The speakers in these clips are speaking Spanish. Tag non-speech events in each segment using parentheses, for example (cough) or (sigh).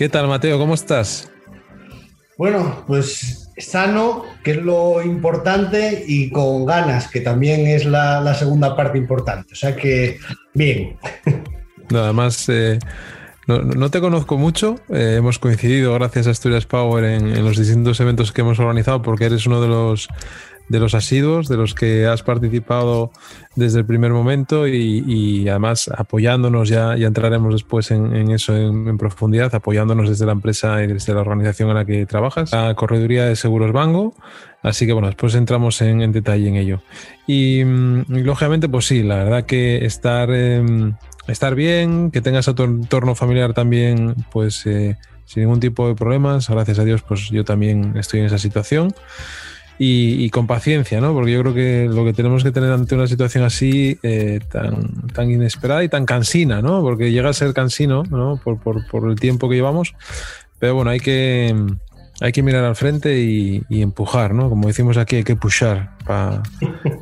¿Qué tal, Mateo? ¿Cómo estás? Bueno, pues sano, que es lo importante, y con ganas, que también es la, segunda parte importante. O sea que, bien. (laughs) Nada más, eh, no, te conozco mucho. Eh, hemos coincidido, gracias a Asturias Power, en, los distintos eventos que hemos organizado, porque eres uno de los de los asiduos, de los que has participado desde el primer momento y, además apoyándonos, ya, ya entraremos después en, eso en, profundidad, apoyándonos desde la empresa y desde la organización en la que trabajas, la Correduría de Seguros Bango. Así que bueno, después entramos en, detalle en ello. Y, lógicamente, pues sí, la verdad que estar, em, estar bien, que tengas a tu entorno familiar también, pues eh, sin ningún tipo de problemas. Gracias a Dios, pues yo también estoy en esa situación y, con paciencia, ¿no? Porque yo creo que lo que tenemos que tener ante una situación así eh, tan, tan inesperada y tan cansina, ¿no? Porque llega a ser cansino, ¿no? Por, por, por el tiempo que llevamos. Pero bueno, hay que, hay que mirar al frente y, empujar, ¿no? Como decimos aquí, hay que pushar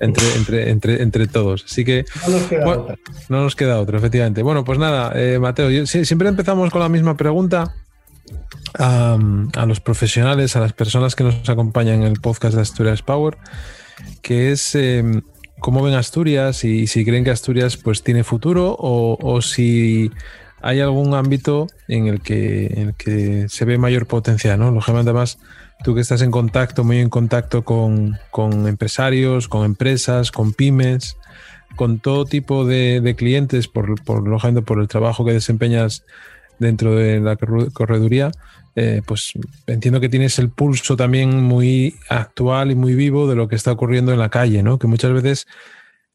entre, entre, entre, entre todos. Así que. No nos queda otra. No nos queda otra, efectivamente. Bueno, pues nada, eh, Mateo, siempre empezamos con la misma pregunta a, los profesionales, a las personas que nos acompañan en el podcast de Asturias Power, que es em, cómo ven Asturias y si creen que Asturias pues tiene futuro o, si hay algún ámbito en el que, en el que se ve mayor potencial, ¿no? Lógicamente, además, tú que estás en contacto, muy en contacto con, con empresarios, con empresas, con pymes, con todo tipo de, clientes, por, por, lógicamente, por el trabajo que desempeñas dentro de la correduría, eh, pues entiendo que tienes el pulso también muy actual y muy vivo de lo que está ocurriendo en la calle, ¿no? Que muchas veces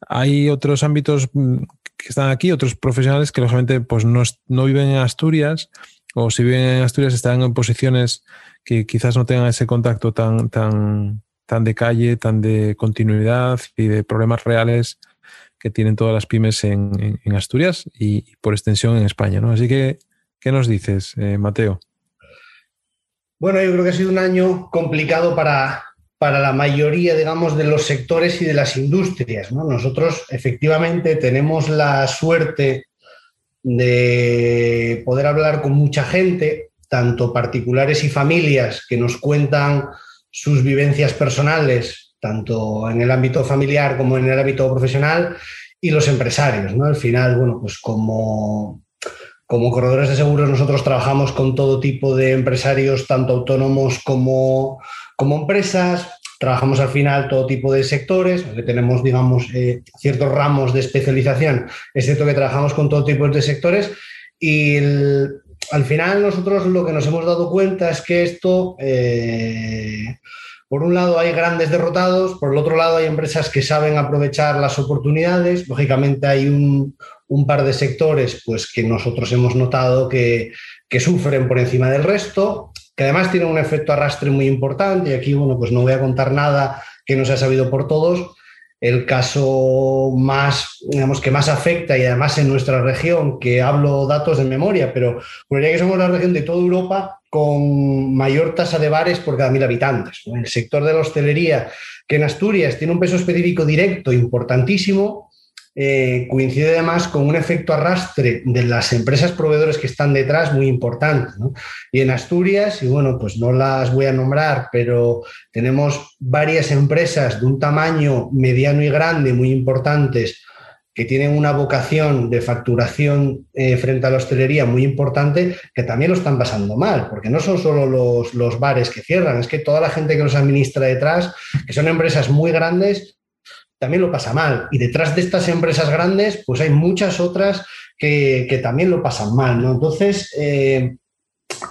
hay otros ámbitos mm, que están aquí, otros profesionales que lógicamente pues no, no viven en Asturias o si viven en Asturias están en posiciones que quizás no tengan ese contacto tan, tan, tan de calle, tan de continuidad y de problemas reales que tienen todas las pymes en, en Asturias y, por extensión en España. ¿no? Así que ¿Qué nos dices, eh, Mateo? Bueno, yo creo que ha sido un año complicado para, para la mayoría, digamos, de los sectores y de las industrias. Nosotros efectivamente tenemos la suerte de poder hablar con mucha gente, tanto particulares y familias, que nos cuentan sus vivencias personales, tanto en el ámbito familiar como en el ámbito profesional, y los empresarios. ¿no? Al final, bueno, pues como como corredores de seguros nosotros trabajamos con todo tipo de empresarios, tanto autónomos como, como empresas. Trabajamos al final todo tipo de sectores, tenemos, digamos, eh, ciertos ramos de especialización, es cierto que trabajamos con todo tipo de sectores y al final nosotros lo que nos hemos dado cuenta es que esto, eh, por un lado hay grandes derrotados, por el otro lado hay empresas que saben aprovechar las oportunidades, lógicamente hay un, un par de sectores pues, que nosotros hemos notado que, sufren por encima del resto, que además tienen un efecto arrastre muy importante. Y aquí, bueno, pues no voy a contar nada que no se ha sabido por todos. El caso más, digamos, que más afecta y además en nuestra región, que hablo datos de memoria, pero ya que somos la región de toda Europa con mayor tasa de bares por cada mil habitantes. El sector de la hostelería, que en Asturias tiene un peso específico directo importantísimo, eh, coincide además con un efecto arrastre de las empresas proveedores que están detrás muy importante. Y en Asturias, y bueno, pues no las voy a nombrar, pero tenemos varias empresas de un tamaño mediano y grande muy importantes que tienen una vocación de facturación eh, frente a la hostelería muy importante, que también lo están pasando mal, porque no son solo los, los bares que cierran, es que toda la gente que los administra detrás, que son empresas muy grandes, también lo pasa mal. Y detrás de estas empresas grandes, pues hay muchas otras que, también lo pasan mal. ¿no? Entonces, eh,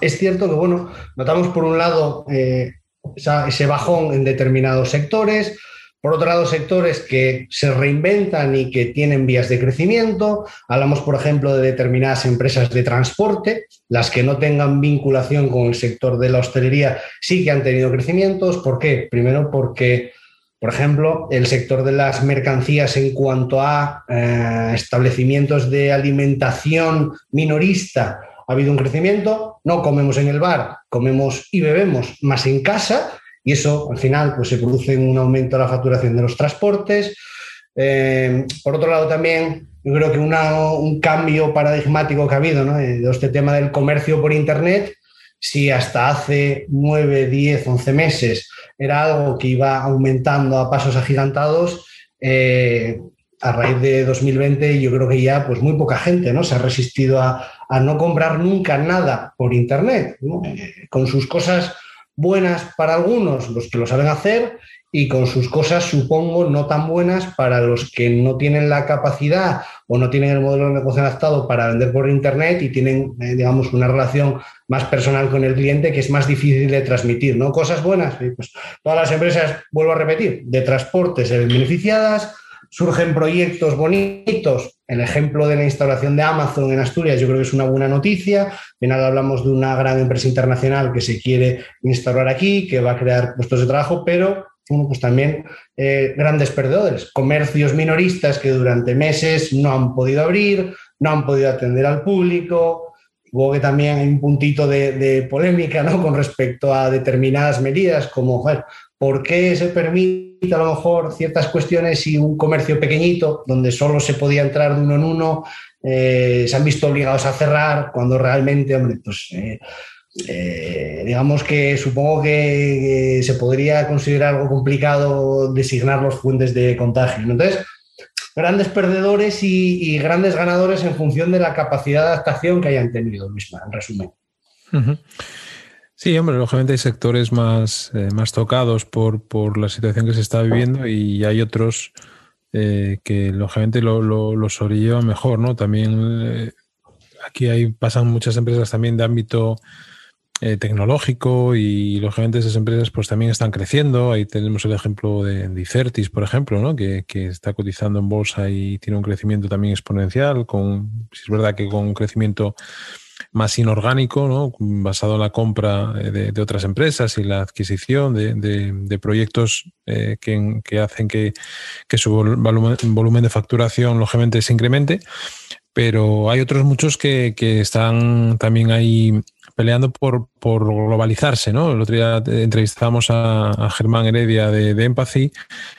es cierto que, bueno, notamos por un lado eh, ese bajón en determinados sectores, por otro lado, sectores que se reinventan y que tienen vías de crecimiento. Hablamos, por ejemplo, de determinadas empresas de transporte, las que no tengan vinculación con el sector de la hostelería sí que han tenido crecimientos. ¿Por qué? Primero porque por ejemplo, el sector de las mercancías en cuanto a eh, establecimientos de alimentación minorista ha habido un crecimiento. No comemos en el bar, comemos y bebemos más en casa y eso al final pues, se produce un aumento de la facturación de los transportes. Eh, por otro lado, también yo creo que un cambio paradigmático que ha habido ¿no? de este tema del comercio por Internet si hasta hace 9, 10, 11 meses era algo que iba aumentando a pasos agigantados, eh, a raíz de 2020 yo creo que ya pues muy poca gente ¿no? se ha resistido a, no comprar nunca nada por Internet, eh, con sus cosas buenas para algunos, los que lo saben hacer, y con sus cosas, supongo, no tan buenas para los que no tienen la capacidad o no tienen el modelo de negocio adaptado para vender por Internet y tienen, eh, digamos, una relación más personal con el cliente que es más difícil de transmitir, ¿no? Cosas buenas, pues todas las empresas, vuelvo a repetir, de transporte se ven beneficiadas, surgen proyectos bonitos. El ejemplo de la instalación de Amazon en Asturias yo creo que es una buena noticia. Al final hablamos de una gran empresa internacional que se quiere instalar aquí, que va a crear puestos de trabajo, pero pues también eh, grandes perdedores, comercios minoristas que durante meses no han podido abrir, no han podido atender al público. Luego que también hay un puntito de, polémica ¿no? con respecto a determinadas medidas, como ¿por qué se permite a lo mejor ciertas cuestiones y un comercio pequeñito, donde solo se podía entrar de uno en uno, eh, se han visto obligados a cerrar, cuando realmente, hombre, pues eh, eh, digamos que supongo que, se podría considerar algo complicado designar los fuentes de contagio. Entonces, grandes perdedores y, grandes ganadores en función de la capacidad de adaptación que hayan tenido, misma, en resumen. Sí, hombre, lógicamente hay sectores más, eh, más tocados por, por, la situación que se está viviendo y hay otros eh, que lógicamente lo, lo, lo mejor, ¿no? También aquí hay, pasan muchas empresas también de ámbito eh, tecnológico y lógicamente esas empresas pues también están creciendo. Ahí tenemos el ejemplo de Dicertis, por ejemplo, ¿no? que, está cotizando en bolsa y tiene un crecimiento también exponencial, con, si es verdad que con un crecimiento más inorgánico, ¿no? basado en la compra de, otras empresas y la adquisición de, proyectos eh, que, hacen que, su volumen, de facturación lógicamente se incremente. Pero hay otros muchos que, que están también ahí peleando por, por, globalizarse, ¿no? El otro día entrevistamos a, Germán Heredia de, de Empathy,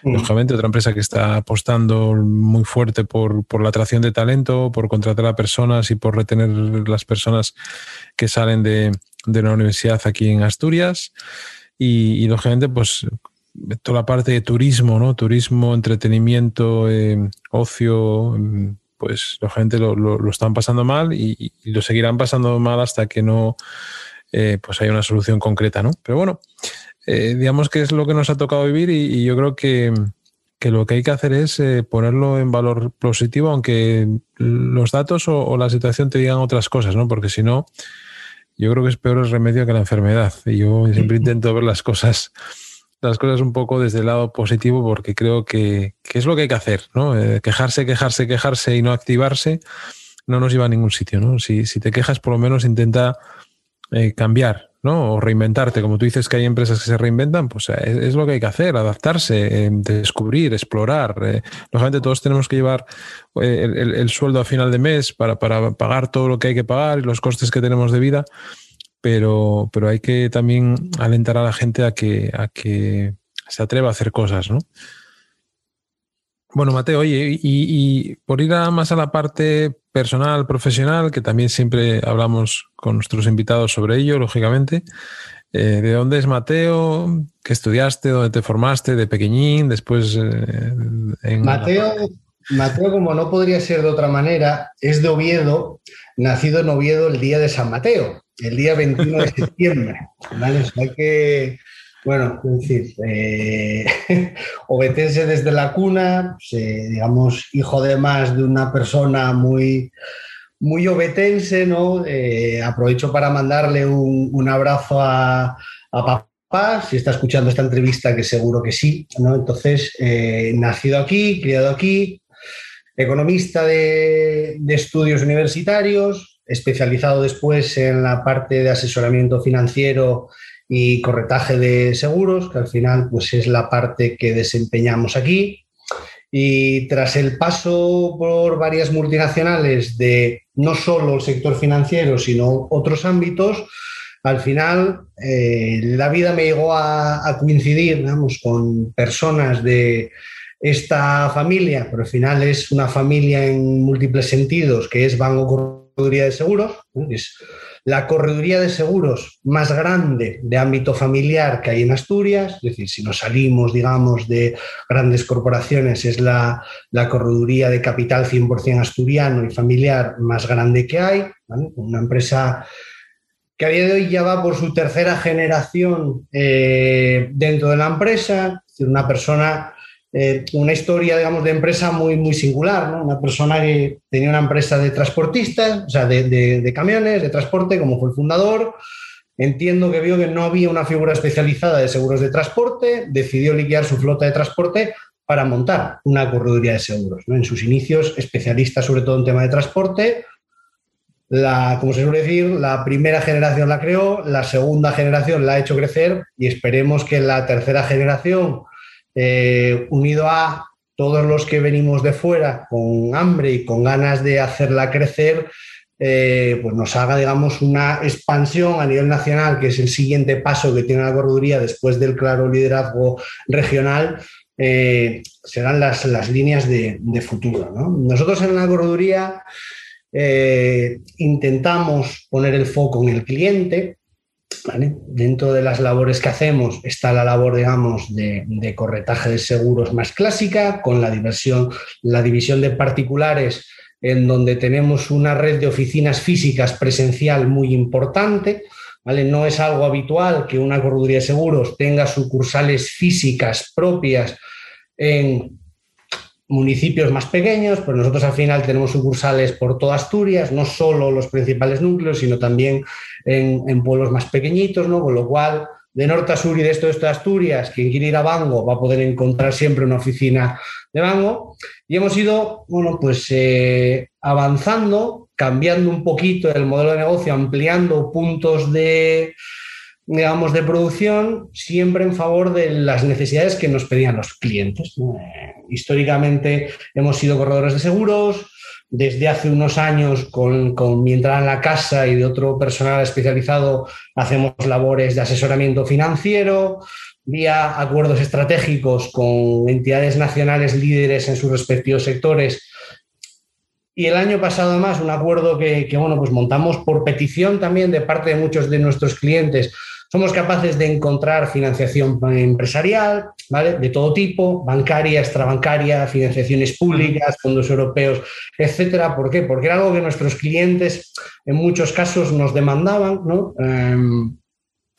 mm. lógicamente otra empresa que está apostando muy fuerte por, por, la atracción de talento, por contratar a personas y por retener las personas que salen de, de la universidad aquí en Asturias. Y, lógicamente, pues toda la parte de turismo, ¿no? Turismo, entretenimiento, eh, ocio, pues la gente lo, lo, están pasando mal y, lo seguirán pasando mal hasta que no eh, pues haya una solución concreta, ¿no? Pero bueno, eh, digamos que es lo que nos ha tocado vivir y, yo creo que, lo que hay que hacer es eh, ponerlo en valor positivo, aunque los datos o, la situación te digan otras cosas, ¿no? Porque si no, yo creo que es peor el remedio que la enfermedad. Y yo siempre (laughs) intento ver las cosas las cosas un poco desde el lado positivo porque creo que, es lo que hay que hacer, ¿no? Eh, quejarse, quejarse, quejarse y no activarse no nos lleva a ningún sitio, ¿no? Si, te quejas, por lo menos intenta eh, cambiar, ¿no? O reinventarte. Como tú dices que hay empresas que se reinventan, pues eh, es, lo que hay que hacer, adaptarse, descubrir, explorar. lógicamente todos tenemos que llevar el, sueldo a final de mes para, para pagar todo lo que hay que pagar y los costes que tenemos de vida pero, pero hay que también alentar a la gente a que, a que se atreva a hacer cosas, ¿no? Bueno, Mateo, oye, y, por ir más a la parte personal, profesional, que también siempre hablamos con nuestros invitados sobre ello, lógicamente. Eh, ¿De dónde es Mateo? ¿Qué estudiaste? ¿Dónde te formaste? ¿De pequeñín? Después eh, en... Mateo, Mateo, como no podría ser de otra manera, es de Oviedo, nacido en Oviedo el día de San Mateo el día 21 de septiembre. ¿vale? hay que, bueno, decir, eh, (laughs) obetense desde la cuna, pues, eh, digamos, hijo de más de una persona muy, muy obetense, ¿no? Eh, aprovecho para mandarle un, abrazo a, papá, si está escuchando esta entrevista, que seguro que sí, ¿no? Entonces, nacido aquí, criado aquí, economista de, de estudios universitarios, especializado después en la parte de asesoramiento financiero y corretaje de seguros, que al final pues es la parte que desempeñamos aquí. Y tras el paso por varias multinacionales de no solo el sector financiero, sino otros ámbitos, al final eh, la vida me llegó a, coincidir con personas de esta familia, pero al final es una familia en múltiples sentidos, que es Banco correduría de seguros, es la correduría de seguros más grande de ámbito familiar que hay en Asturias, es decir, si nos salimos, digamos, de grandes corporaciones, es la, correduría de capital 100% asturiano y familiar más grande que hay, una empresa que a día de hoy ya va por su tercera generación eh, dentro de la empresa, es decir, una persona eh, una historia, digamos, de empresa muy, muy singular, ¿no? Una persona que tenía una empresa de transportistas, o sea, de, camiones, de transporte, como fue el fundador. Entiendo que vio que no había una figura especializada de seguros de transporte, decidió liquidar su flota de transporte para montar una correduría de seguros. En sus inicios, especialista sobre todo en tema de transporte, la, como se suele decir, la primera generación la creó, la segunda generación la ha hecho crecer y esperemos que la tercera generación eh, unido a todos los que venimos de fuera con hambre y con ganas de hacerla crecer, eh, pues nos haga, digamos, una expansión a nivel nacional, que es el siguiente paso que tiene la correduría después del claro liderazgo regional, eh, serán las, líneas de, futuro. Nosotros en la correduría intentamos poner el foco en el cliente, Dentro de las labores que hacemos está la labor, digamos, de, corretaje de seguros más clásica, con la, la división de particulares, en donde tenemos una red de oficinas físicas presencial muy importante. ¿vale? No es algo habitual que una correduría de seguros tenga sucursales físicas propias en municipios más pequeños, pero nosotros al final tenemos sucursales por toda Asturias, no solo los principales núcleos, sino también en, pueblos más pequeñitos, ¿no? Con lo cual, de norte a sur y de esto, esto de Asturias, quien quiere ir a Bango va a poder encontrar siempre una oficina de Bango. Y hemos ido, bueno, pues eh, avanzando, cambiando un poquito el modelo de negocio, ampliando puntos de, digamos, de producción, siempre en favor de las necesidades que nos pedían los clientes. Eh, históricamente hemos sido corredores de seguros, desde hace unos años con, mi entrada en la casa y de otro personal especializado hacemos labores de asesoramiento financiero, vía acuerdos estratégicos con entidades nacionales líderes en sus respectivos sectores. Y el año pasado, además, un acuerdo que, que bueno, pues montamos por petición también de parte de muchos de nuestros clientes somos capaces de encontrar financiación empresarial, ¿vale? De todo tipo, bancaria, extrabancaria, financiaciones públicas, fondos europeos, etcétera. ¿Por qué? Porque era algo que nuestros clientes en muchos casos nos demandaban, ¿no? Em,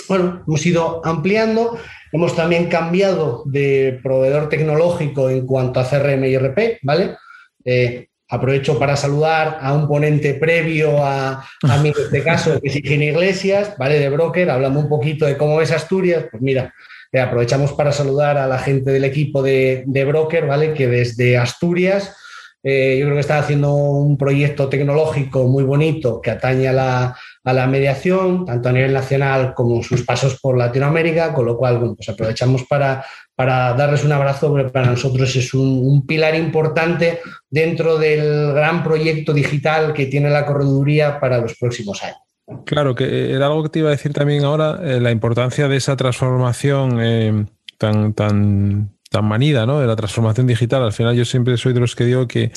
bueno, hemos ido ampliando, hemos también cambiado de proveedor tecnológico en cuanto a CRM y RP, ¿vale? Eh, Aprovecho para saludar a un ponente previo a, a mí, en este caso, que es Higiene Iglesias, ¿vale? De Broker, hablando un poquito de cómo ves Asturias. Pues mira, aprovechamos para saludar a la gente del equipo de, Broker, ¿vale? Que desde Asturias eh, yo creo que está haciendo un proyecto tecnológico muy bonito que atañe a la, mediación, tanto a nivel nacional como sus pasos por Latinoamérica, con lo cual pues aprovechamos para darles un abrazo, porque para nosotros es un, pilar importante dentro del gran proyecto digital que tiene la correduría para los próximos años. Claro, que era algo que te iba a decir también ahora, eh, la importancia de esa transformación eh, tan, tan, tan manida, ¿no? De la transformación digital. Al final yo siempre soy de los que digo que,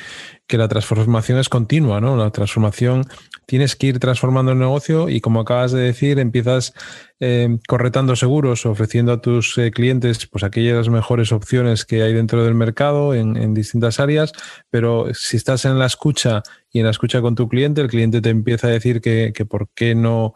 la transformación es continua, ¿no? La transformación tienes que ir transformando el negocio y como acabas de decir, empiezas eh, corretando seguros, ofreciendo a tus eh, clientes pues aquellas mejores opciones que hay dentro del mercado en, distintas áreas, pero si estás en la escucha y en la escucha con tu cliente, el cliente te empieza a decir que, que por qué no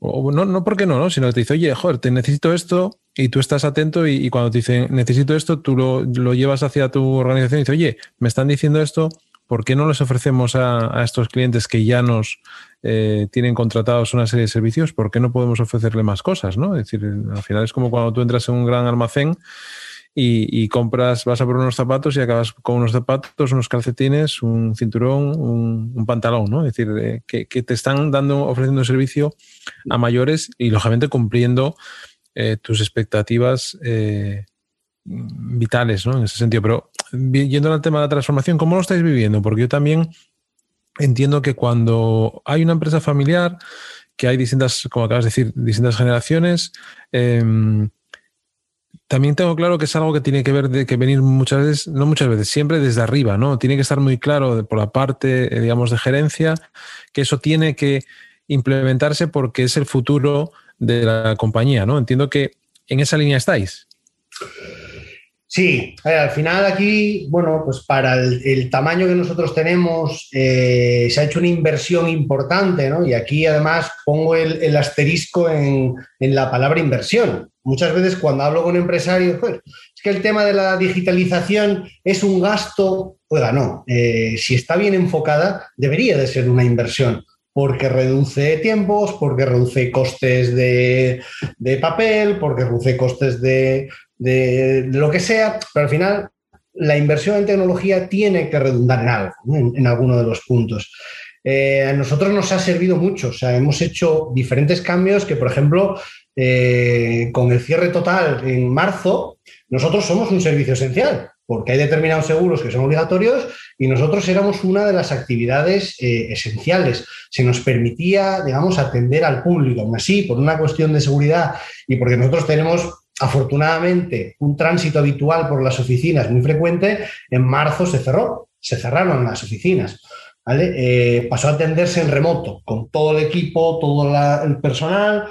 o no, no porque no, ¿no? Sino que te dice, oye, joder, te necesito esto, y tú estás atento y, cuando te dicen, necesito esto, tú lo, llevas hacia tu organización y dices, oye, me están diciendo esto, ¿por qué no les ofrecemos a, estos clientes que ya nos eh, tienen contratados una serie de servicios? ¿Por qué no podemos ofrecerle más cosas? ¿no? Es decir, al final es como cuando tú entras en un gran almacén y, compras, vas a por unos zapatos y acabas con unos zapatos, unos calcetines, un cinturón, un, pantalón, ¿no? Es decir, eh, que, te están dando, ofreciendo servicio a mayores y lógicamente cumpliendo eh, tus expectativas eh, vitales, ¿no? En ese sentido. Pero yendo al tema de la transformación, ¿cómo lo estáis viviendo? Porque yo también entiendo que cuando hay una empresa familiar, que hay distintas, como acabas de decir, distintas generaciones, em, también tengo claro que es algo que tiene que ver de que venir muchas veces, no muchas veces, siempre desde arriba, ¿no? Tiene que estar muy claro por la parte, eh, digamos, de gerencia, que eso tiene que implementarse porque es el futuro de la compañía, ¿no? Entiendo que en esa línea estáis. Sí, al final aquí, bueno, pues para el, tamaño que nosotros tenemos eh, se ha hecho una inversión importante, ¿no? Y aquí además pongo el, asterisco en, la palabra inversión. Muchas veces cuando hablo con empresarios, pues es que el tema de la digitalización es un gasto, oiga, no, eh, si está bien enfocada, debería de ser una inversión porque reduce tiempos, porque reduce costes de, papel, porque reduce costes de, lo que sea, pero al final la inversión en tecnología tiene que redundar en algo, en, alguno de los puntos. Eh, a nosotros nos ha servido mucho, o sea, hemos hecho diferentes cambios que, por ejemplo, eh, con el cierre total en marzo, nosotros somos un servicio esencial porque hay determinados seguros que son obligatorios y nosotros éramos una de las actividades eh, esenciales. Se nos permitía, digamos, atender al público. Aún así, por una cuestión de seguridad y porque nosotros tenemos afortunadamente un tránsito habitual por las oficinas muy frecuente, en marzo se cerró, se cerraron las oficinas. Eh, pasó a atenderse en remoto, con todo el equipo, todo el personal.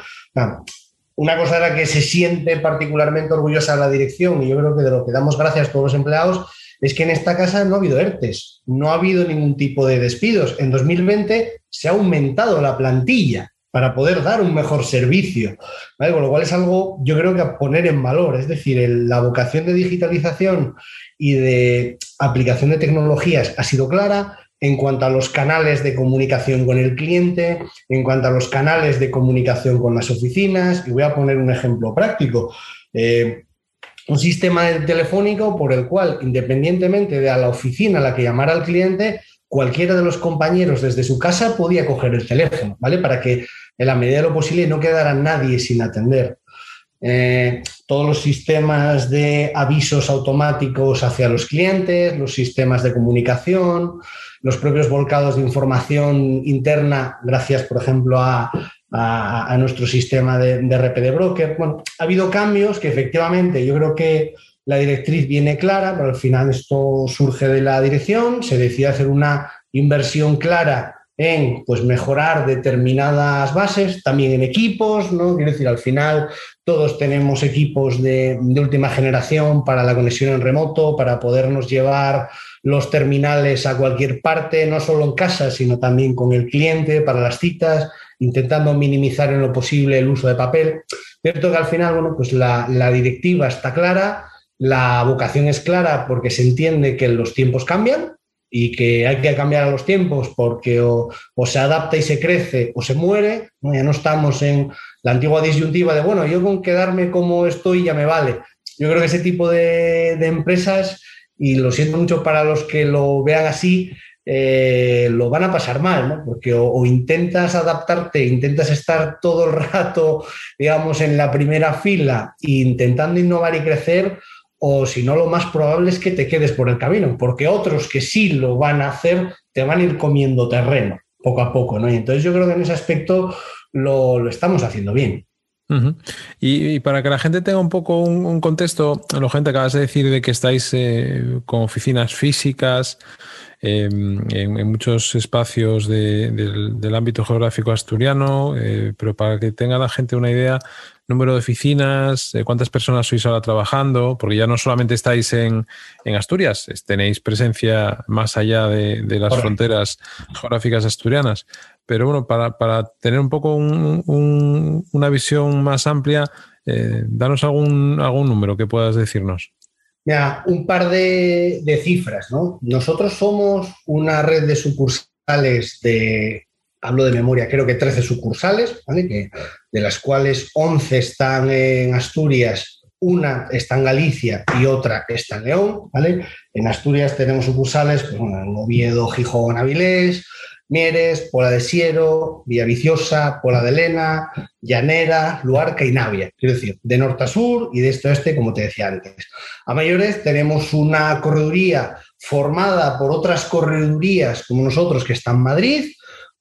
Una cosa era que se siente particularmente orgullosa la dirección y yo creo que de lo que damos gracias a todos los empleados es que en esta casa no ha habido ERTES, no ha habido ningún tipo de despidos. En 2020 se ha aumentado la plantilla para poder dar un mejor servicio, con lo cual es algo yo creo que a poner en valor, es decir, la vocación de digitalización y de aplicación de tecnologías ha sido clara, en cuanto a los canales de comunicación con el cliente, en cuanto a los canales de comunicación con las oficinas. Y voy a poner un ejemplo práctico. Eh, un sistema telefónico por el cual, independientemente de a la oficina a la que llamara al cliente, cualquiera de los compañeros desde su casa podía coger el teléfono, ¿vale? Para que en la medida de lo posible no quedara nadie sin atender. Eh, todos los sistemas de avisos automáticos hacia los clientes, los sistemas de comunicación, los propios volcados de información interna, gracias, por ejemplo, a, nuestro sistema de, de broker. Bueno, ha habido cambios que efectivamente yo creo que la directriz viene clara, pero al final esto surge de la dirección, se decide hacer una inversión clara en pues, mejorar determinadas bases, también en equipos, ¿no? Quiero decir, al final todos tenemos equipos de, última generación para la conexión en remoto, para podernos llevar los terminales a cualquier parte, no solo en casa, sino también con el cliente para las citas, intentando minimizar en lo posible el uso de papel. Cierto que al final, bueno, pues la, directiva está clara, la vocación es clara porque se entiende que los tiempos cambian y que hay que cambiar a los tiempos porque o, se adapta y se crece o se muere. Ya no estamos en la antigua disyuntiva de, bueno, yo con quedarme como estoy ya me vale. Yo creo que ese tipo de, de empresas y lo siento mucho para los que lo vean así, eh, lo van a pasar mal, ¿no? Porque o, intentas adaptarte, intentas estar todo el rato, digamos, en la primera fila intentando innovar y crecer, o si no, lo más probable es que te quedes por el camino, porque otros que sí lo van a hacer te van a ir comiendo terreno poco a poco, ¿no? Y entonces yo creo que en ese aspecto lo, lo estamos haciendo bien y, para que la gente tenga un poco un, contexto, lo gente acabas de decir de que estáis eh, con oficinas físicas em, en, muchos espacios del, ámbito geográfico asturiano, eh, pero para que tenga la gente una idea, número de oficinas, cuántas personas sois ahora trabajando, porque ya no solamente estáis en, Asturias, tenéis presencia más allá de, las fronteras geográficas asturianas. Pero bueno, para, tener un poco una visión más amplia, eh, danos algún, algún número que puedas decirnos. Mira, un par de, cifras, ¿no? Nosotros somos una red de sucursales de, hablo de memoria, creo que 13 sucursales, ¿vale? De las cuales 11 están en Asturias, una está en Galicia y otra está en León, ¿vale? En Asturias tenemos sucursales, pues, en Oviedo, Gijón, Avilés, Mieres, Pola de Siero, Villaviciosa, Pola de Lena, Llanera, Luarca y Navia. Quiero decir, de norte a sur y de este a oeste, como te decía antes. A mayores tenemos una correduría formada por otras corredurías como nosotros que están en Madrid,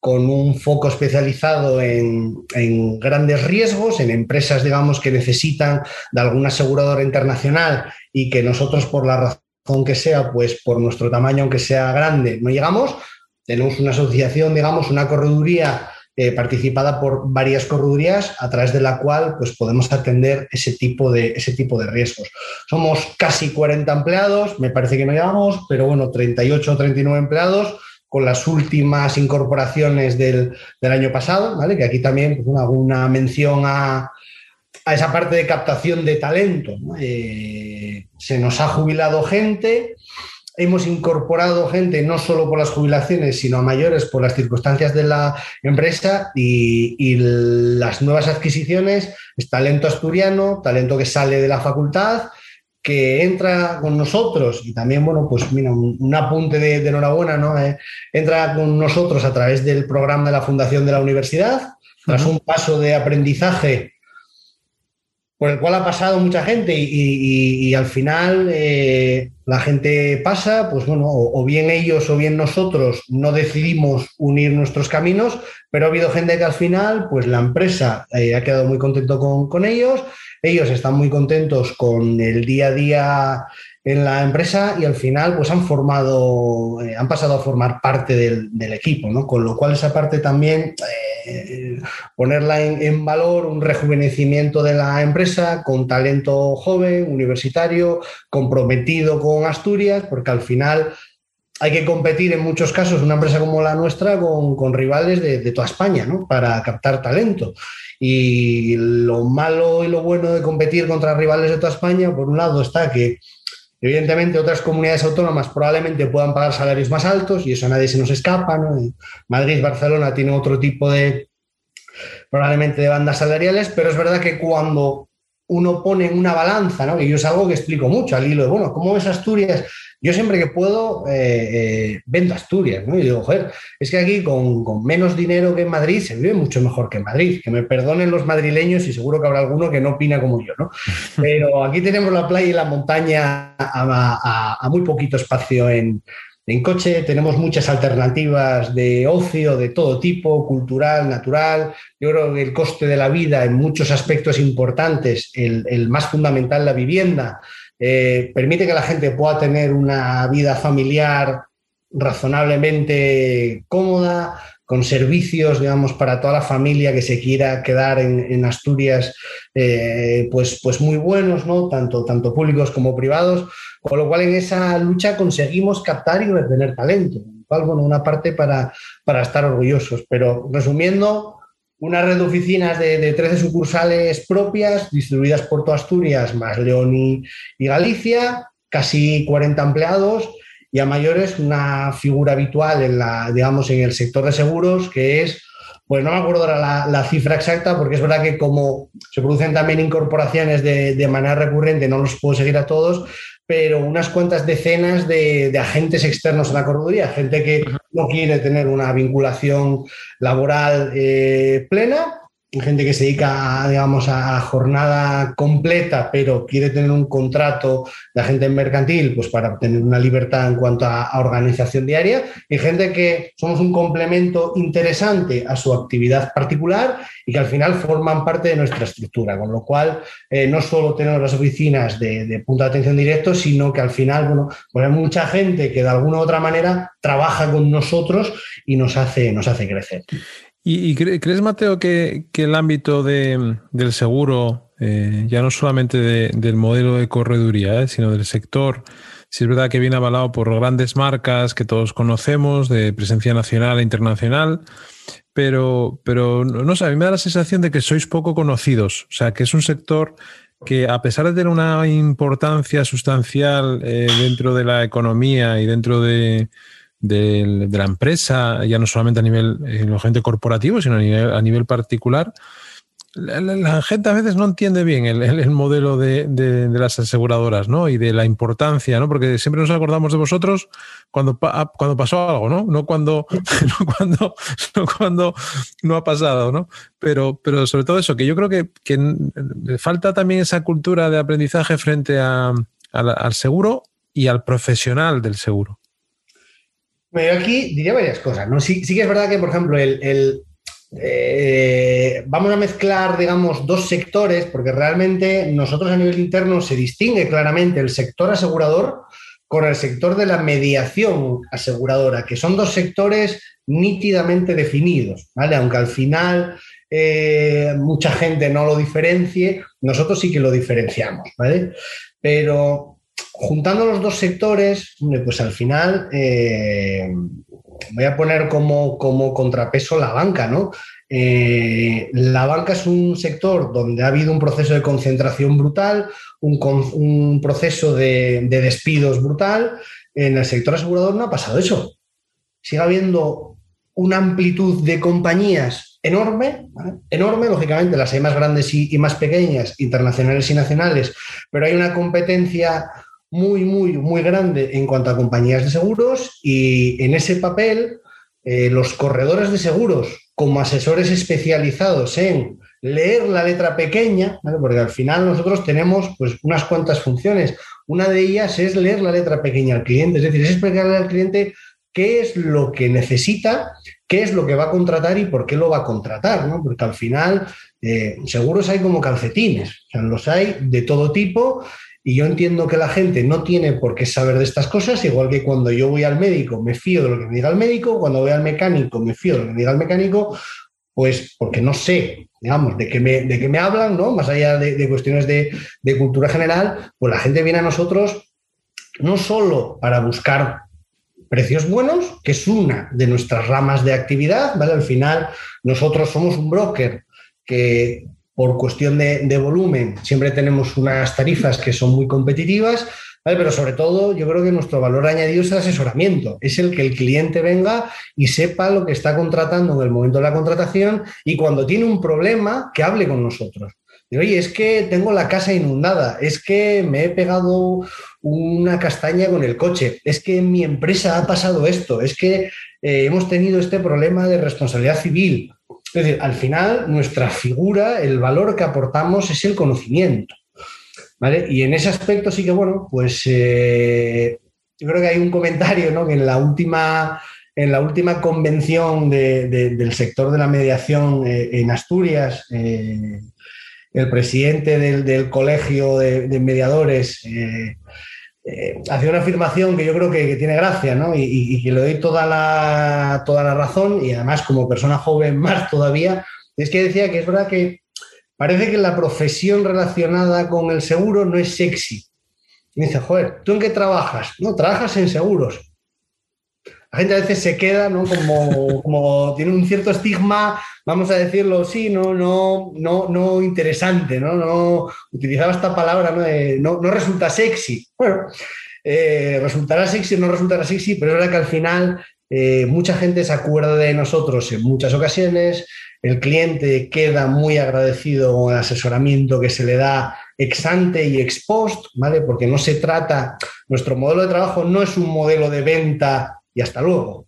con un foco especializado en, en, grandes riesgos, en empresas, digamos, que necesitan de alguna aseguradora internacional y que nosotros, por la razón que sea, pues por nuestro tamaño, aunque sea grande, no llegamos. Tenemos una asociación, digamos, una correduría eh, participada por varias corredurías a través de la cual pues, podemos atender ese tipo, de, ese tipo de riesgos. Somos casi 40 empleados, me parece que no llegamos, pero bueno, 38 o 39 empleados con las últimas incorporaciones del, año pasado, ¿vale? que aquí también pues, hago una mención a, esa parte de captación de talento. Eh, se nos ha jubilado gente, hemos incorporado gente no solo por las jubilaciones, sino a mayores por las circunstancias de la empresa y, las nuevas adquisiciones es talento asturiano, talento que sale de la facultad, que entra con nosotros y también, bueno, pues mira, un, apunte de, enhorabuena, ¿no? Eh, entra con nosotros a través del programa de la Fundación de la Universidad, tras un paso de aprendizaje por el cual ha pasado mucha gente y, al final eh, la gente pasa, pues bueno, o, bien ellos o bien nosotros no decidimos unir nuestros caminos, pero ha habido gente que al final, pues la empresa eh, ha quedado muy contento con, con ellos, ellos están muy contentos con el día a día en la empresa y al final pues han formado, eh, han pasado a formar parte del, equipo, ¿no? Con lo cual esa parte también, eh, ponerla en, valor, un rejuvenecimiento de la empresa con talento joven, universitario, comprometido con Asturias, porque al final hay que competir en muchos casos, una empresa como la nuestra, con, rivales de, de, toda España, ¿no? Para captar talento. Y lo malo y lo bueno de competir contra rivales de toda España, por un lado está que Evidentemente, otras comunidades autónomas probablemente puedan pagar salarios más altos y eso a nadie se nos escapa. Madrid, Barcelona tienen otro tipo de, probablemente, de bandas salariales, pero es verdad que cuando uno pone una balanza, ¿no? y yo es algo que explico mucho al hilo de, bueno, ¿cómo ves Asturias? Yo siempre que puedo eh, eh, vendo Asturias, ¿no? Y digo, joder, es que aquí con, menos dinero que en Madrid se vive mucho mejor que en Madrid. Que me perdonen los madrileños y seguro que habrá alguno que no opina como yo, ¿no? (laughs) Pero aquí tenemos la playa y la montaña a, muy poquito espacio en, coche tenemos muchas alternativas de ocio de todo tipo, cultural, natural. Yo creo que el coste de la vida en muchos aspectos importantes, el, el más fundamental, la vivienda, eh, permite que la gente pueda tener una vida familiar razonablemente cómoda, con servicios, digamos, para toda la familia que se quiera quedar en, Asturias, eh, pues, pues muy buenos, ¿no? Tanto, tanto públicos como privados, con lo cual en esa lucha conseguimos captar y retener talento, bueno, una parte para, para estar orgullosos. Pero resumiendo, una red de oficinas de, 13 sucursales propias, distribuidas por toda Asturias, más León y, Galicia, casi 40 empleados, y a mayores una figura habitual en, la, digamos, en el sector de seguros, que es, pues no me acuerdo ahora la, cifra exacta, porque es verdad que como se producen también incorporaciones de, de manera recurrente, no los puedo seguir a todos, pero unas cuantas decenas de, agentes externos a la correduría, gente que no quiere tener una vinculación laboral eh, plena gente que se dedica, digamos, a jornada completa, pero quiere tener un contrato de agente mercantil, pues para tener una libertad en cuanto a, organización diaria, y gente que somos un complemento interesante a su actividad particular y que al final forman parte de nuestra estructura, con lo cual eh, no solo tenemos las oficinas de, punto de atención directo, sino que al final, bueno, pues hay mucha gente que de alguna u otra manera trabaja con nosotros y nos hace, nos hace crecer. ¿Y, crees, Mateo, que, el ámbito del seguro, eh, ya no solamente del modelo de correduría, eh, sino del sector, si es verdad que viene avalado por grandes marcas que todos conocemos, de presencia nacional e internacional, pero, pero no sé, a mí me da la sensación de que sois poco conocidos, o sea, que es un sector que a pesar de tener una importancia sustancial eh, dentro de la economía y dentro de, de, la empresa, ya no solamente a nivel eh, corporativo, sino a nivel, a nivel particular, la, gente a veces no entiende bien el, modelo de, las aseguradoras, ¿no? Y de la importancia, ¿no? Porque siempre nos acordamos de vosotros cuando, ah, cuando pasó algo, ¿no? No cuando, (laughs) no cuando, no cuando no ha pasado, ¿no? Pero, pero sobre todo eso, que yo creo que, falta también esa cultura de aprendizaje frente al seguro y al profesional del seguro. Aquí diría varias cosas. ¿no? Sí, que es verdad que, por ejemplo, el, eh, vamos a mezclar, digamos, dos sectores, porque realmente nosotros a nivel interno se distingue claramente el sector asegurador con el sector de la mediación aseguradora, que son dos sectores nítidamente definidos, ¿vale? Aunque al final eh, mucha gente no lo diferencie, nosotros sí que lo diferenciamos, ¿vale? Pero juntando los dos sectores, pues al final eh, voy a poner como, como, contrapeso la banca, ¿no? Eh, la banca es un sector donde ha habido un proceso de concentración brutal, un, proceso de, despidos brutal. En el sector asegurador no ha pasado eso. Sigue habiendo una amplitud de compañías enorme, enorme, lógicamente las hay más grandes y, más pequeñas, internacionales y nacionales, pero hay una competencia muy, muy, muy grande en cuanto a compañías de seguros y en ese papel eh, los corredores de seguros como asesores especializados en leer la letra pequeña, porque al final nosotros tenemos pues, unas cuantas funciones. Una de ellas es leer la letra pequeña al cliente, es decir, es explicarle al cliente qué es lo que necesita, qué es lo que va a contratar y por qué lo va a contratar, ¿no? Porque al final eh, seguros hay como calcetines, o sea, los hay de todo tipo y yo entiendo que la gente no tiene por qué saber de estas cosas, igual que cuando yo voy al médico me fío de lo que me diga el médico, cuando voy al mecánico me fío de lo que me diga el mecánico, pues porque no sé, digamos, de qué me, de qué me hablan, ¿no? Más allá de, cuestiones de, de cultura general, pues la gente viene a nosotros no solo para buscar precios buenos, que es una de nuestras ramas de actividad, ¿vale? Al final, nosotros somos un broker que por cuestión de, volumen siempre tenemos unas tarifas que son muy competitivas, pero sobre todo yo creo que nuestro valor añadido es el asesoramiento, es el que el cliente venga y sepa lo que está contratando en el momento de la contratación y cuando tiene un problema, que hable con nosotros. Oye, es que tengo la casa inundada, es que me he pegado una castaña con el coche, es que en mi empresa ha pasado esto, es que eh, hemos tenido este problema de responsabilidad civil. Es al final nuestra figura, el valor que aportamos es el conocimiento. ¿vale? Y en ese aspecto sí que, bueno, pues eh, yo creo que hay un comentario ¿no? que en la última en la última convención del sector de la mediación eh, en Asturias, el presidente del, colegio de, mediadores eh, hacía una afirmación que yo creo que, tiene gracia, ¿no? Y, que le doy toda la, toda la razón, y además como persona joven más todavía, es que decía que es verdad que parece que la profesión relacionada con el seguro no es sexy. Y dice, joder, ¿tú en qué trabajas? No, trabajas en seguros la gente a veces se queda, ¿no? Como, tiene un cierto estigma, vamos a decirlo así, no, no, no, no interesante, ¿no? no utilizaba esta palabra, ¿no? no, resulta sexy. Bueno, eh, resultará sexy o no resultará sexy, pero es verdad que al final eh, mucha gente se acuerda de nosotros en muchas ocasiones, el cliente queda muy agradecido con el asesoramiento que se le da ex ante y ex post, ¿vale? Porque no se trata, nuestro modelo de trabajo no es un modelo de venta y hasta luego.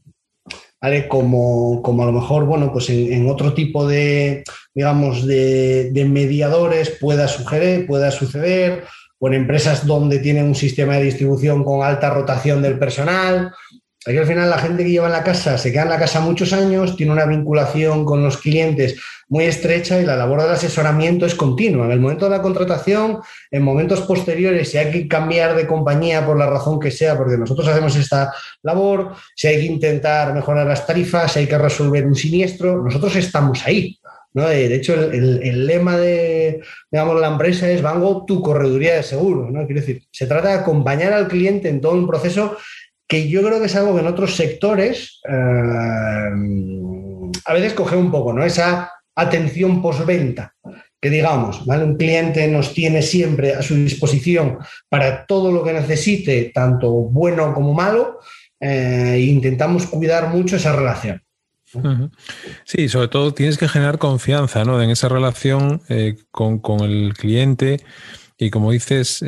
¿Vale? Como, como a lo mejor, bueno, pues en, otro tipo de, digamos, de, mediadores pueda, sugerir, pueda suceder, o en empresas donde tienen un sistema de distribución con alta rotación del personal, Aquí al final la gente que lleva en la casa se queda en la casa muchos años, tiene una vinculación con los clientes muy estrecha y la labor del asesoramiento es continua. En el momento de la contratación, en momentos posteriores, si hay que cambiar de compañía por la razón que sea, porque nosotros hacemos esta labor, si hay que intentar mejorar las tarifas, si hay que resolver un siniestro, nosotros estamos ahí. De hecho, el, lema de digamos, la empresa es Vango, tu correduría de seguro. ¿no? Quiero decir, se trata de acompañar al cliente en todo un proceso que yo creo que es algo que en otros sectores eh, a veces coge un poco, ¿no? Esa atención postventa, que digamos. Un cliente nos tiene siempre a su disposición para todo lo que necesite, tanto bueno como malo, eh, e intentamos cuidar mucho esa relación. Sí, sobre todo tienes que generar confianza ¿no? en esa relación eh, con, el cliente y como dices,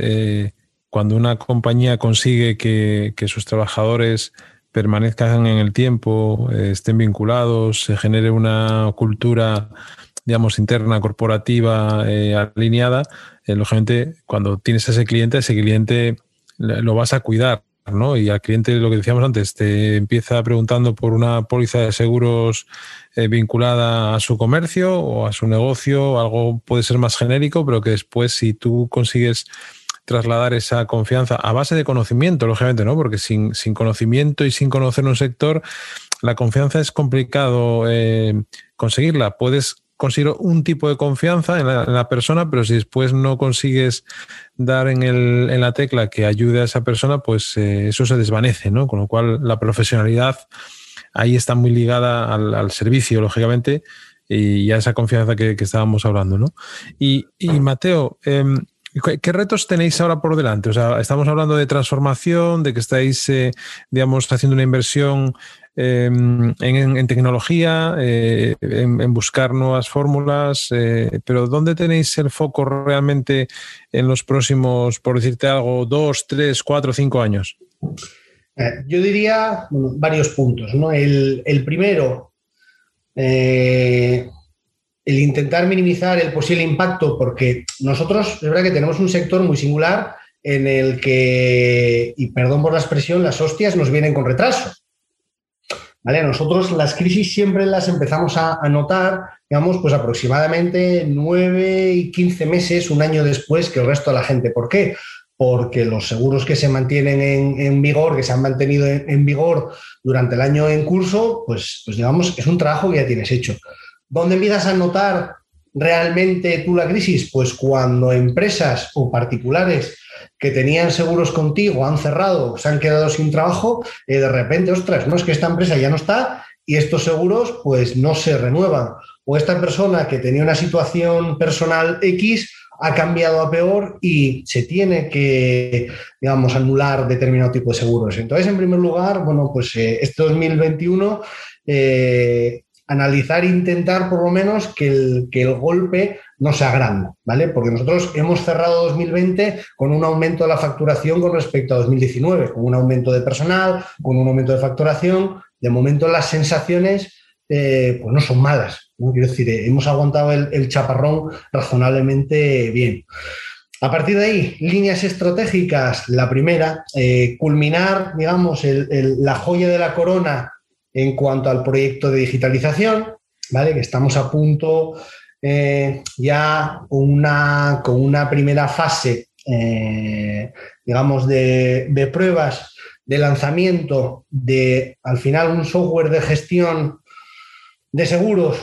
cuando una compañía consigue que, sus trabajadores permanezcan en el tiempo, eh, estén vinculados, se genere una cultura, digamos, interna, corporativa, eh, alineada, eh, lógicamente, cuando tienes a ese cliente, ese cliente lo vas a cuidar. ¿no? Y al cliente, lo que decíamos antes, te empieza preguntando por una póliza de seguros vinculada a su comercio o a su negocio, algo puede ser más genérico, pero que después si tú consigues trasladar esa confianza a base de conocimiento, lógicamente, ¿no? Porque sin, sin conocimiento y sin conocer un sector, la confianza es complicado eh, conseguirla. Puedes conseguir un tipo de confianza en la, persona, pero si después no consigues dar en, el, en, la tecla que ayude a esa persona, pues eh, eso se desvanece, ¿no? Con lo cual la profesionalidad ahí está muy ligada al, servicio, lógicamente, y a esa confianza que, estábamos hablando, ¿no? Y, Mateo, em, ¿Qué retos tenéis ahora por delante? O sea, estamos hablando de transformación, de que estáis, eh, digamos, haciendo una inversión em, en, tecnología, eh, en, buscar nuevas fórmulas, eh, pero ¿dónde tenéis el foco realmente en los próximos, por decirte algo, dos, tres, cuatro, cinco años? yo diría varios puntos. el primero, el intentar minimizar el posible impacto, porque nosotros, es verdad que tenemos un sector muy singular en el que, y perdón por la expresión, las hostias nos vienen con retraso. ¿Vale? Nosotros las crisis siempre las empezamos a, notar, digamos, pues aproximadamente 9 y 15 meses, un año después que el resto de la gente. ¿Por qué? Porque los seguros que se mantienen en, vigor, que se han mantenido en, en, vigor durante el año en curso, pues, pues digamos, es un trabajo que ya tienes hecho. ¿Dónde empiezas a notar realmente tú la crisis? Pues cuando empresas o particulares que tenían seguros contigo han cerrado, se han quedado sin trabajo, y de repente, ostras, no es que esta empresa ya no está y estos seguros pues no se renuevan. O esta persona que tenía una situación personal X ha cambiado a peor y se tiene que, digamos, anular determinado tipo de seguros. Entonces, en primer lugar, bueno, pues eh, este 2021 eh, analizar e intentar por lo menos que el, que el golpe no sea grande, ¿vale? Porque nosotros hemos cerrado 2020 con un aumento de la facturación con respecto a 2019, con un aumento de personal, con un aumento de facturación. De momento las sensaciones eh, pues no son malas, ¿no? Quiero decir, eh, hemos aguantado el, chaparrón razonablemente bien. A partir de ahí, líneas estratégicas. La primera, eh, culminar, digamos, la joya de la corona en cuanto al proyecto de digitalización, ¿vale? Que estamos a punto eh, ya con una, primera fase, eh, digamos, de, pruebas de lanzamiento de, al final, un software de gestión de seguros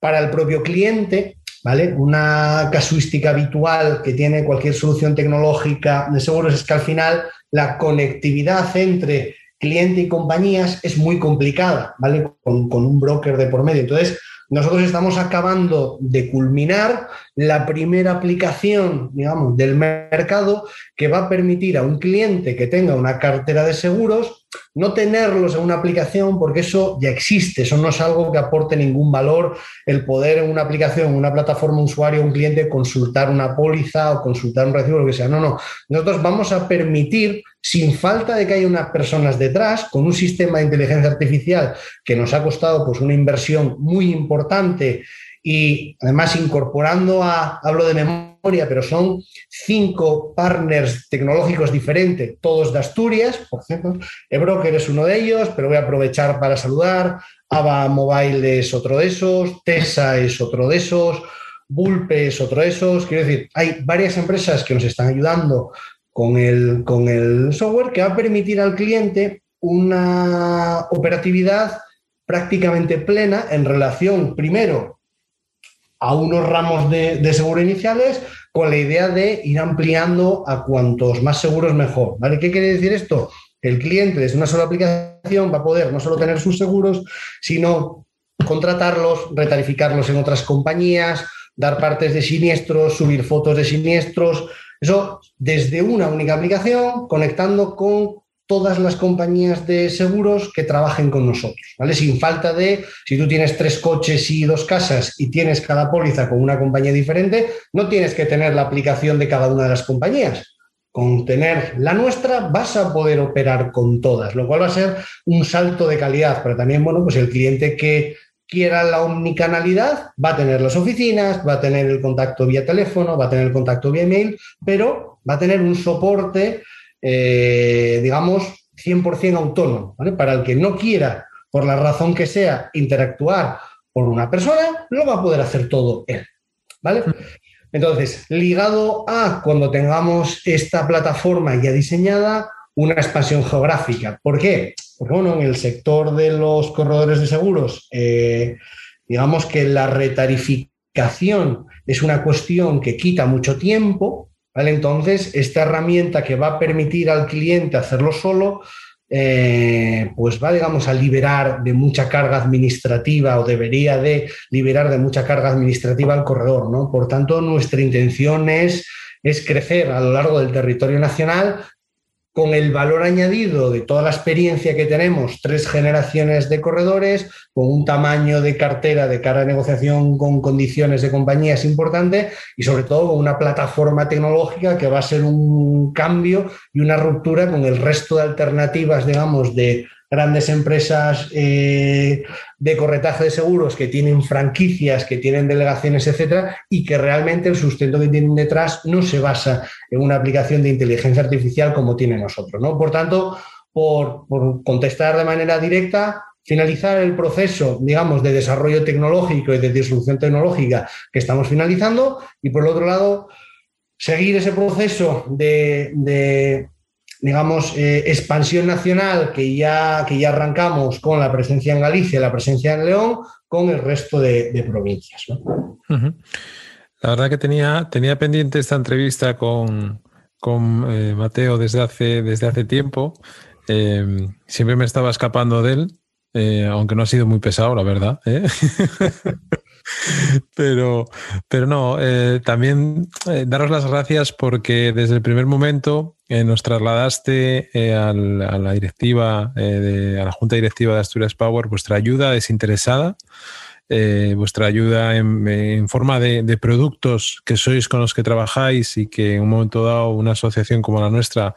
para el propio cliente, ¿vale? Una casuística habitual que tiene cualquier solución tecnológica de seguros es que al final la conectividad entre cliente y compañías es muy complicada, ¿vale? Con, un broker de por medio. Entonces, nosotros estamos acabando de culminar la primera aplicación, digamos, del mercado que va a permitir a un cliente que tenga una cartera de seguros no tenerlos en una aplicación porque eso ya existe, eso no es algo que aporte ningún valor el poder en una aplicación, una plataforma usuario, un cliente consultar una póliza o consultar un recibo, lo que sea. No, no. Nosotros vamos a permitir, sin falta de que haya unas personas detrás, con un sistema de inteligencia artificial que nos ha costado pues, una inversión muy importante y además incorporando a, hablo de memoria, pero son cinco partners tecnológicos diferentes, todos de Asturias, por cierto. Ebroker es uno de ellos, pero voy a aprovechar para saludar. Ava Mobile es otro de esos, Tesa es otro de esos, Bulpe es otro de esos. Quiero decir, hay varias empresas que nos están ayudando con el, con el software que va a permitir al cliente una operatividad prácticamente plena en relación, primero, a unos ramos de, seguro iniciales con la idea de ir ampliando a cuantos más seguros mejor. ¿vale? ¿Qué quiere decir esto? El cliente desde una sola aplicación va a poder no solo tener sus seguros, sino contratarlos, retarificarlos en otras compañías, dar partes de siniestros, subir fotos de siniestros. Eso desde una única aplicación, conectando con todas las compañías de seguros que trabajen con nosotros, ¿vale? Sin falta de, si tú tienes tres coches y dos casas y tienes cada póliza con una compañía diferente, no tienes que tener la aplicación de cada una de las compañías. Con tener la nuestra vas a poder operar con todas, lo cual va a ser un salto de calidad, pero también, bueno, pues el cliente que quiera la omnicanalidad va a tener las oficinas, va a tener el contacto vía teléfono, va a tener el contacto vía email, pero va a tener un soporte eh, digamos, 100% autónomo. Para el que no quiera, por la razón que sea, interactuar por una persona, lo va a poder hacer todo él. ¿Vale? Entonces, ligado a cuando tengamos esta plataforma ya diseñada, una expansión geográfica. ¿Por qué? Porque bueno, en el sector de los corredores de seguros, eh, digamos que la retarificación es una cuestión que quita mucho tiempo, Entonces, esta herramienta que va a permitir al cliente hacerlo solo, eh, pues va, digamos, a liberar de mucha carga administrativa o debería de liberar de mucha carga administrativa al corredor, ¿no? Por tanto, nuestra intención es, es crecer a lo largo del territorio nacional con el valor añadido de toda la experiencia que tenemos, tres generaciones de corredores, con un tamaño de cartera de cara a negociación con condiciones de compañías importante y sobre todo con una plataforma tecnológica que va a ser un cambio y una ruptura con el resto de alternativas, digamos, de grandes empresas eh, de corretaje de seguros que tienen franquicias, que tienen delegaciones, etcétera, y que realmente el sustento que tienen detrás no se basa en una aplicación de inteligencia artificial como tiene nosotros. ¿no? Por tanto, por, contestar de manera directa, finalizar el proceso, digamos, de desarrollo tecnológico y de disrupción tecnológica que estamos finalizando, y por otro lado, seguir ese proceso de digamos, eh, expansión nacional que ya, que ya arrancamos con la presencia en Galicia, la presencia en León, con el resto de, provincias. La verdad que tenía, tenía pendiente esta entrevista con, eh, Mateo desde hace, desde hace tiempo. Eh, siempre me estaba escapando de él, aunque no ha sido muy pesado, la verdad. (laughs) pero, pero no, también daros las gracias porque desde el primer momento eh, nos trasladaste eh, a la directiva, eh, a la Junta Directiva de Asturias Power, vuestra ayuda desinteresada, vuestra ayuda en, forma de, productos que sois con los que trabajáis y que en un momento dado una asociación como la nuestra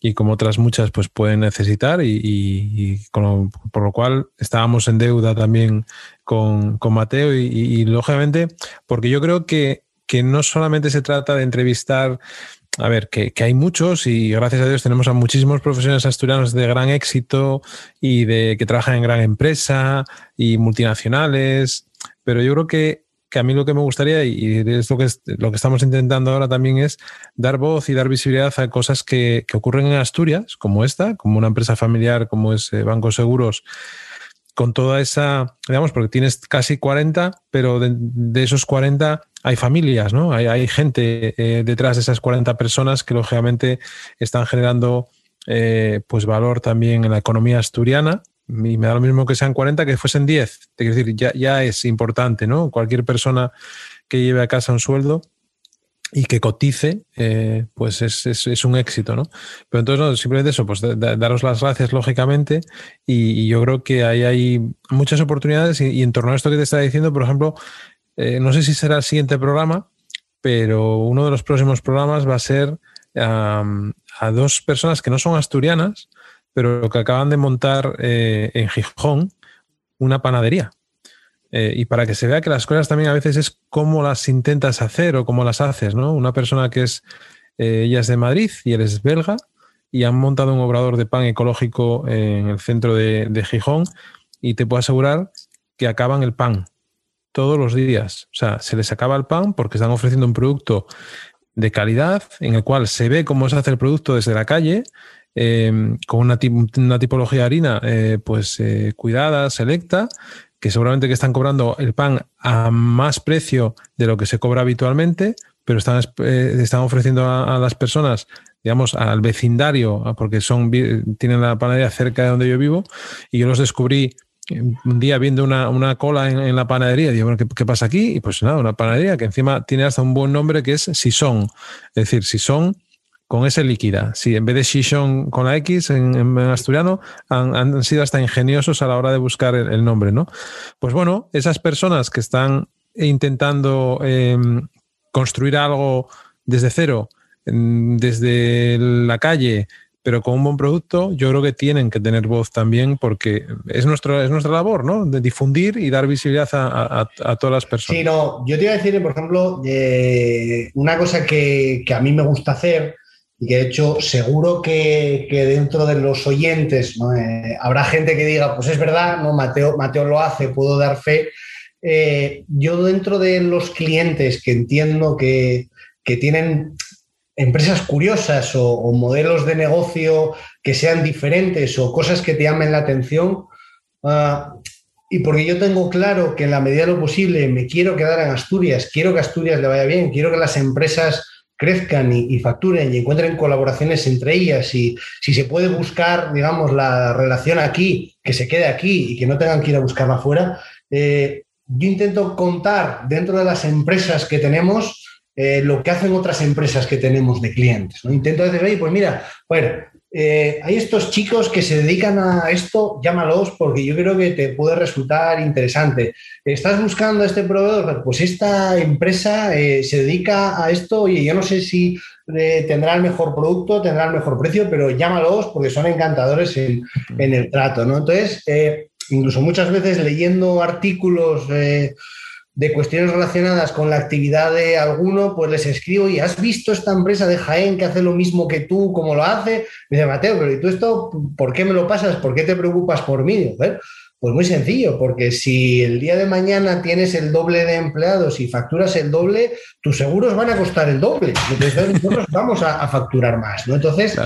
y como otras muchas pues pueden necesitar y, por lo cual estábamos en deuda también con, Mateo y, lógicamente porque yo creo que, que no solamente se trata de entrevistar a ver, que, hay muchos y gracias a Dios tenemos a muchísimos profesionales asturianos de gran éxito y de que trabajan en gran empresa y multinacionales, pero yo creo que, a mí lo que me gustaría y es lo que, lo que estamos intentando ahora también es dar voz y dar visibilidad a cosas que, ocurren en Asturias, como esta, como una empresa familiar como es eh, Banco Seguros, con toda esa, digamos, porque tienes casi 40, pero de, esos 40 hay familias, ¿no? Hay, gente eh, detrás de esas 40 personas que lógicamente están generando eh, pues valor también en la economía asturiana. Y me da lo mismo que sean 40 que fuesen 10. Es decir, ya, ya es importante, ¿no? Cualquier persona que lleve a casa un sueldo y que cotice, eh, pues es, un éxito, ¿no? Pero entonces, no, simplemente eso, pues daros las gracias, lógicamente, y, yo creo que ahí hay muchas oportunidades y, en torno a esto que te estaba diciendo, por ejemplo, eh, no sé si será el siguiente programa, pero uno de los próximos programas va a ser a dos personas que no son asturianas, pero que acaban de montar eh, en Gijón una panadería. Eh, y para que se vea que las cosas también a veces es cómo las intentas hacer o cómo las haces, ¿no? Una persona que es, eh, ella es de Madrid y él es belga y han montado un obrador de pan ecológico en el centro de, de Gijón y te puedo asegurar que acaban el pan todos los días. O sea, se les acaba el pan porque están ofreciendo un producto de calidad en el cual se ve cómo se hace el producto desde la calle, eh, con una, una, tipología de harina pues cuidada, selecta, que seguramente que están cobrando el pan a más precio de lo que se cobra habitualmente, pero están, eh, están ofreciendo a, las personas, digamos, al vecindario, porque son, tienen la panadería cerca de donde yo vivo, y yo los descubrí un día viendo una, cola en, la panadería, digo, bueno, ¿qué, pasa aquí? Y pues nada, una panadería que encima tiene hasta un buen nombre que es Sison. Es decir, Sison con ese líquida. Si en vez de Shishon con la X en, asturiano han, sido hasta ingeniosos a la hora de buscar el, nombre, ¿no? Pues bueno, esas personas que están intentando em, construir algo desde cero, desde la calle, pero con un buen producto, yo creo que tienen que tener voz también porque es, nuestro, es nuestra labor, ¿no? De difundir y dar visibilidad a, todas las personas. Sí, no, yo te iba a decir, por ejemplo, eh, una cosa que, que, a mí me gusta hacer y que de hecho seguro que, dentro de los oyentes eh, habrá gente que diga, pues es verdad, no Mateo, Mateo lo hace, puedo dar fe. Eh, yo dentro de los clientes que entiendo que, tienen empresas curiosas o, modelos de negocio que sean diferentes o cosas que te llamen la atención, ah, y porque yo tengo claro que en la medida de lo posible me quiero quedar en Asturias, quiero que Asturias le vaya bien, quiero que las empresas crezcan y, facturen y encuentren colaboraciones entre ellas y si se puede buscar, digamos, la relación aquí, que se quede aquí y que no tengan que ir a buscarla afuera, eh, yo intento contar dentro de las empresas que tenemos eh, lo que hacen otras empresas que tenemos de clientes. ¿no? Intento decir, oye, pues mira, bueno, eh, hay estos chicos que se dedican a esto, llámalos porque yo creo que te puede resultar interesante. ¿Estás buscando a este proveedor? Pues esta empresa eh, se dedica a esto, oye, yo no sé si eh, tendrá el mejor producto, tendrá el mejor precio, pero llámalos porque son encantadores en, en el trato, ¿no? Entonces, incluso muchas veces leyendo artículos de cuestiones relacionadas con la actividad de alguno, pues les escribo y has visto esta empresa de Jaén que hace lo mismo que tú, como lo hace. Me dice, Mateo, pero ¿y tú esto por qué me lo pasas? ¿Por qué te preocupas por mí? Pues muy sencillo, porque si el día de mañana tienes el doble de empleados y facturas el doble, tus seguros van a costar el doble. Entonces (laughs) nosotros vamos a, facturar más. ¿no? Entonces,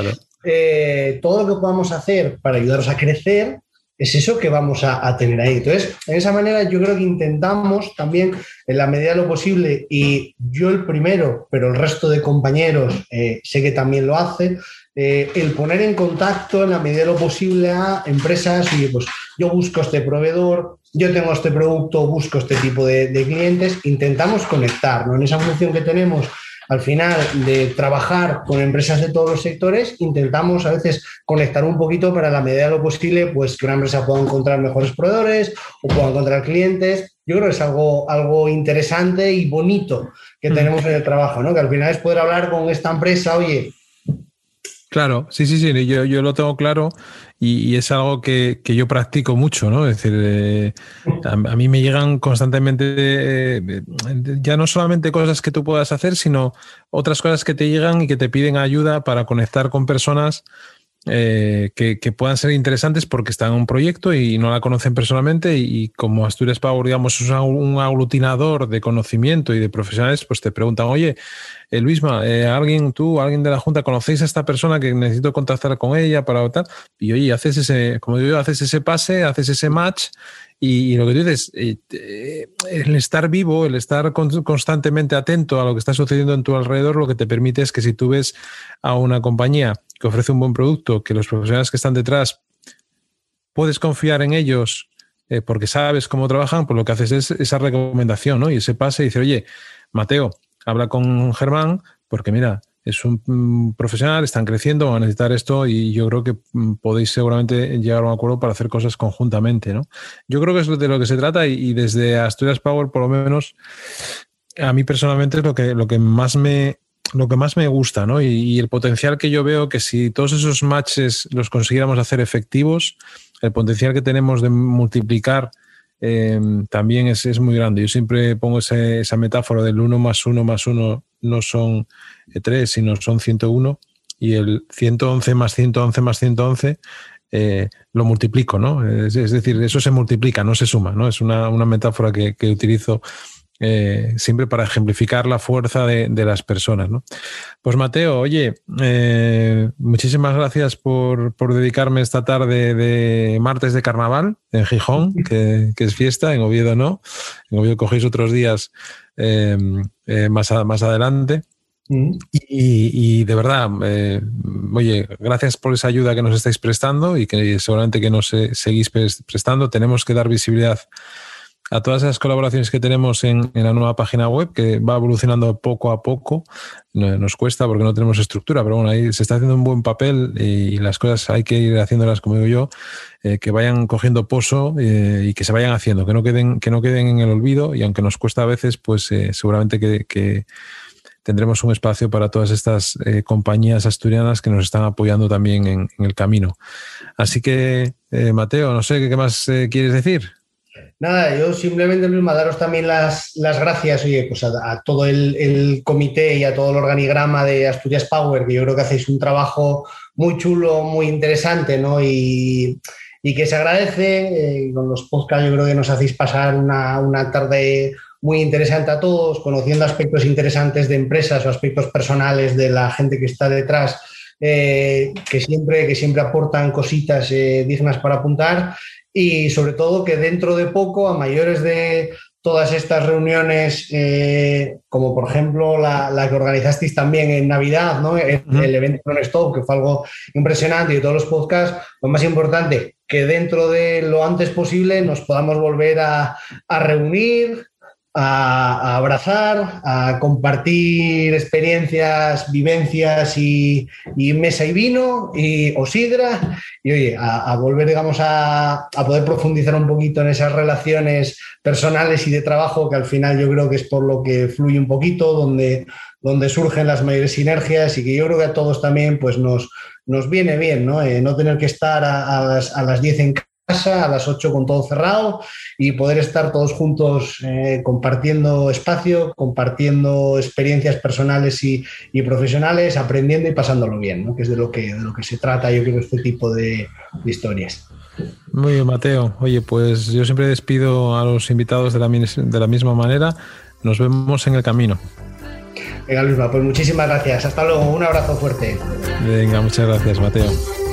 eh, todo lo que podamos hacer para ayudaros a crecer, es eso que vamos a, tener ahí. Entonces, en esa manera yo creo que intentamos también, en la medida de lo posible, y yo el primero, pero el resto de compañeros eh, sé que también lo hacen, eh, el poner en contacto en la medida de lo posible a empresas y pues yo busco este proveedor, yo tengo este producto, busco este tipo de, de clientes, intentamos conectar, ¿no? En esa función que tenemos al final de trabajar con empresas de todos los sectores, intentamos a veces conectar un poquito para la medida de lo posible, pues que una empresa pueda encontrar mejores proveedores o pueda encontrar clientes. Yo creo que es algo, algo interesante y bonito que mm. tenemos en el trabajo, ¿no? Que al final es poder hablar con esta empresa, oye, Claro, sí, sí, sí, yo, yo lo tengo claro y, es algo que, yo practico mucho, ¿no? Es decir, eh, a, mí me llegan constantemente eh, ya no solamente cosas que tú puedas hacer, sino otras cosas que te llegan y que te piden ayuda para conectar con personas eh, que, puedan ser interesantes porque están en un proyecto y no la conocen personalmente y, como Asturias Power, digamos, es un aglutinador de conocimiento y de profesionales, pues te preguntan, oye, eh, Luisma, eh, alguien, tú, alguien de la Junta, ¿conocéis a esta persona que necesito contactar con ella para votar? Y oye, haces ese, como digo, haces ese pase, haces ese match y, lo que tú dices, el estar vivo, el estar constantemente atento a lo que está sucediendo en tu alrededor, lo que te permite es que si tú ves a una compañía que ofrece un buen producto, que los profesionales que están detrás puedes confiar en ellos eh, porque sabes cómo trabajan, pues lo que haces es esa recomendación, ¿no? Y ese pase y dice, oye, Mateo, habla con Germán, porque mira, es un mm, profesional, están creciendo, van a necesitar esto y yo creo que mm, podéis seguramente llegar a un acuerdo para hacer cosas conjuntamente, ¿no? Yo creo que es de lo que se trata y, desde Asturias Power, por lo menos, a mí personalmente es lo que, lo que más me, lo que más me gusta, ¿no? Y, el potencial que yo veo que si todos esos matches los consiguiéramos hacer efectivos, el potencial que tenemos de multiplicar eh, también es, muy grande. Yo siempre pongo esa metáfora del 1 más 1 más 1 no son 3, eh, sino son 101, y el 111 más 111 más 111 eh, lo multiplico, ¿no? Es, decir, eso se multiplica, no se suma, ¿no? Es una, metáfora que, que utilizo eh, siempre para ejemplificar la fuerza de, las personas. ¿no? Pues Mateo, oye, eh, muchísimas gracias por, dedicarme esta tarde de martes de carnaval en Gijón, que, es fiesta, en Oviedo no, en Oviedo cogéis otros días eh, más, más adelante. Mm. Y, de verdad, oye, gracias por esa ayuda que nos estáis prestando y que seguramente que nos seguís prestando. Tenemos que dar visibilidad a todas esas colaboraciones que tenemos en, la nueva página web, que va evolucionando poco a poco. Nos cuesta porque no tenemos estructura, pero bueno, ahí se está haciendo un buen papel y, las cosas hay que ir haciéndolas, como digo yo, eh, que vayan cogiendo pozo eh, y que se vayan haciendo, que no, queden, que no queden en el olvido y aunque nos cuesta a veces, pues eh, seguramente que, tendremos un espacio para todas estas compañías asturianas que nos están apoyando también en, el camino. Así que, Mateo, no sé qué más quieres decir. Nada, yo simplemente mismo daros también las, las gracias, oye, pues a, todo el, comité y a todo el organigrama de Asturias Power, que yo creo que hacéis un trabajo muy chulo, muy interesante, ¿no? Y, que se agradece. Eh, con los podcasts yo creo que nos hacéis pasar una, una tarde muy interesante a todos, conociendo aspectos interesantes de empresas o aspectos personales de la gente que está detrás eh, que, siempre, que siempre aportan cositas eh, dignas para apuntar y sobre todo que dentro de poco, a mayores de todas estas reuniones, eh, como por ejemplo la, que organizasteis también en Navidad, ¿no? el, evento Non Stop, que fue algo impresionante y todos los podcasts, lo más importante, que dentro de lo antes posible nos podamos volver a, a reunir, a, abrazar, a compartir experiencias, vivencias y, mesa y vino y, o sidra y oye, a, volver, digamos, a, poder profundizar un poquito en esas relaciones personales y de trabajo que al final yo creo que es por lo que fluye un poquito, donde, donde surgen las mayores sinergias y que yo creo que a todos también pues nos, nos viene bien, ¿no? Eh, no tener que estar a, las, a las 10 en casa a las 8 con todo cerrado y poder estar todos juntos eh, compartiendo espacio, compartiendo experiencias personales y, profesionales, aprendiendo y pasándolo bien, ¿no? que es de lo que, de lo que se trata, yo creo, este tipo de, historias. Muy bien, Mateo. Oye, pues yo siempre despido a los invitados de la, de la misma manera. Nos vemos en el camino. Venga, Luisma, pues muchísimas gracias. Hasta luego. Un abrazo fuerte. Venga, muchas gracias, Mateo.